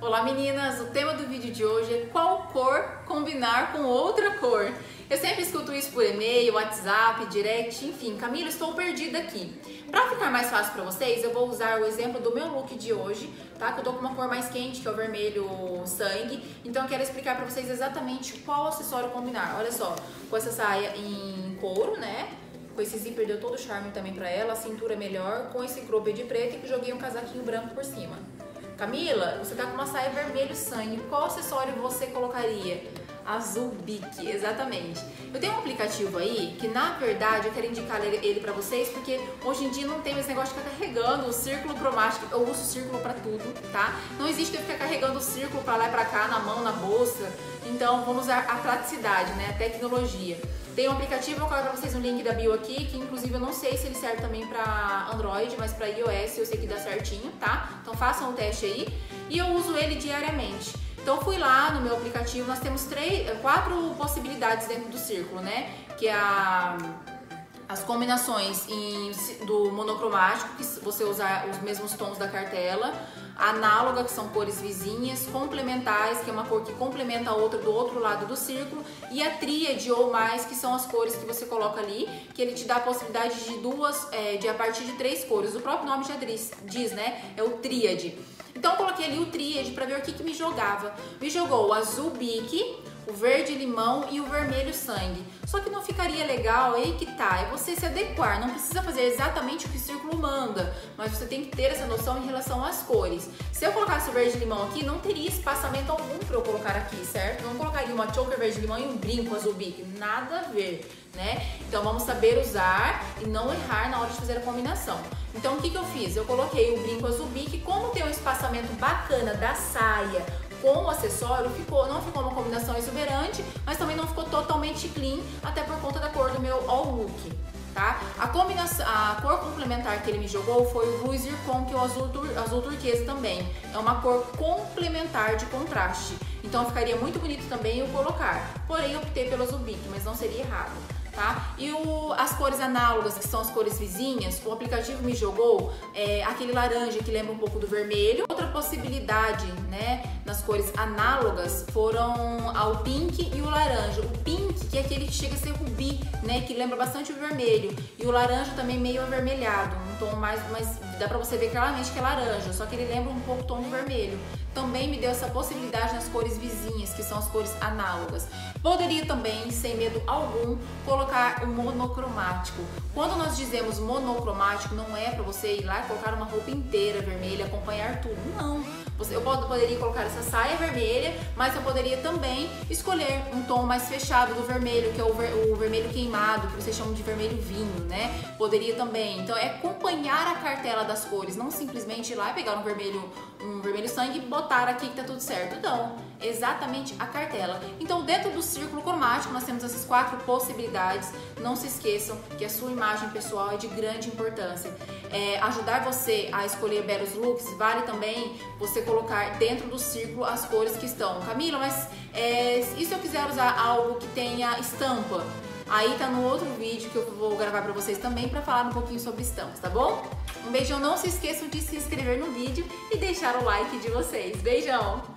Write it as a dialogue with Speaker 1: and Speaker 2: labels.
Speaker 1: Olá meninas, o tema do vídeo de hoje é qual cor combinar com outra cor. Eu sempre escuto isso por e-mail, WhatsApp, direct, enfim, Camila, estou perdida aqui. Para ficar mais fácil para vocês, eu vou usar o exemplo do meu look de hoje, tá? Que eu tô com uma cor mais quente, que é o vermelho sangue. Então eu quero explicar para vocês exatamente qual acessório combinar. Olha só, com essa saia em couro, né? Com esse zíper deu todo o charme também pra ela, a cintura melhor, com esse cropped de preto e joguei um casaquinho branco por cima. Camila, você tá com uma saia vermelho sangue, qual acessório você colocaria? Azul Bic, exatamente. Eu tenho um aplicativo aí que, na verdade, eu quero indicar ele para vocês porque hoje em dia não tem esse negócio de ficar carregando o círculo cromático. Eu uso círculo para tudo, tá? Não existe eu ficar carregando o círculo para lá e para cá, na mão, na bolsa. Então, vamos usar a praticidade, né? A tecnologia. Tem um aplicativo, vou colocar para vocês um link da bio aqui, que inclusive eu não sei se ele serve também para Android, mas para iOS eu sei que dá certinho, tá? Então façam o teste aí. E eu uso ele diariamente. Então fui lá no meu aplicativo, nós temos três, quatro possibilidades dentro do círculo, né? Que é a as combinações em, do monocromático, que você usar os mesmos tons da cartela, análoga, que são cores vizinhas, complementares, que é uma cor que complementa a outra do outro lado do círculo, e a tríade ou mais, que são as cores que você coloca ali, que ele te dá a possibilidade de duas, é, de a partir de três cores. O próprio nome já diz, né? É o tríade. Então coloquei ali o tríade para ver o que, que me jogava. Me jogou o azul bique, o verde limão e o vermelho sangue. Só que não ficaria legal, aí que tá, é você se adequar, não precisa fazer exatamente o que o círculo manda, mas você tem que ter essa noção em relação às cores. Se eu colocasse o verde limão aqui, não teria espaçamento algum para eu colocar aqui, certo? Não colocaria uma choker verde limão e um brinco azul bique, nada a ver, né? Então vamos saber usar e não errar na hora de fazer a combinação. Então o que, que eu fiz? Eu coloquei o brinco azul bique, como tem um espaçamento bacana da saia com o acessório, ficou, não ficou uma combinação exuberante, mas também não ficou totalmente clean, até por conta da cor do meu all look. Tá? A combinação, a cor complementar que ele me jogou foi o Blue Zircon, que é o azul, tur, azul turquesa também. É uma cor complementar de contraste. Então ficaria muito bonito também eu colocar. Porém, optei pelo azul bic, mas não seria errado tá? E o, as cores análogas, que são as cores vizinhas, o aplicativo me jogou é, aquele laranja que lembra um pouco do vermelho. Outra possibilidade, né, nas cores análogas foram ao pink e o laranja. O pink, que é aquele que chega a ser rubi, né, que lembra bastante o vermelho. E o laranja também meio avermelhado, um tom mais, mais dá pra você ver claramente que é laranja, só que ele lembra um pouco o tom do vermelho também me deu essa possibilidade nas cores vizinhas, que são as cores análogas. Poderia também, sem medo algum, colocar o monocromático. Quando nós dizemos monocromático, não é para você ir lá e colocar uma roupa inteira vermelha, acompanhar tudo. Não eu poderia colocar essa saia vermelha, mas eu poderia também escolher um tom mais fechado do vermelho, que é o, ver, o vermelho queimado, que vocês chamam de vermelho vinho, né? Poderia também. Então é acompanhar a cartela das cores, não simplesmente ir lá e pegar um vermelho, um vermelho sangue e botar aqui que tá tudo certo. Não, exatamente a cartela. Então dentro do círculo cromático nós temos essas quatro possibilidades. Não se esqueçam que a sua imagem pessoal é de grande importância. É, ajudar você a escolher belos looks vale também você colocar dentro do círculo as cores que estão. Camila, mas é, e se eu quiser usar algo que tenha estampa? Aí tá no outro vídeo que eu vou gravar pra vocês também pra falar um pouquinho sobre estampas, tá bom? Um beijão, não se esqueçam de se inscrever no vídeo e deixar o like de vocês. Beijão!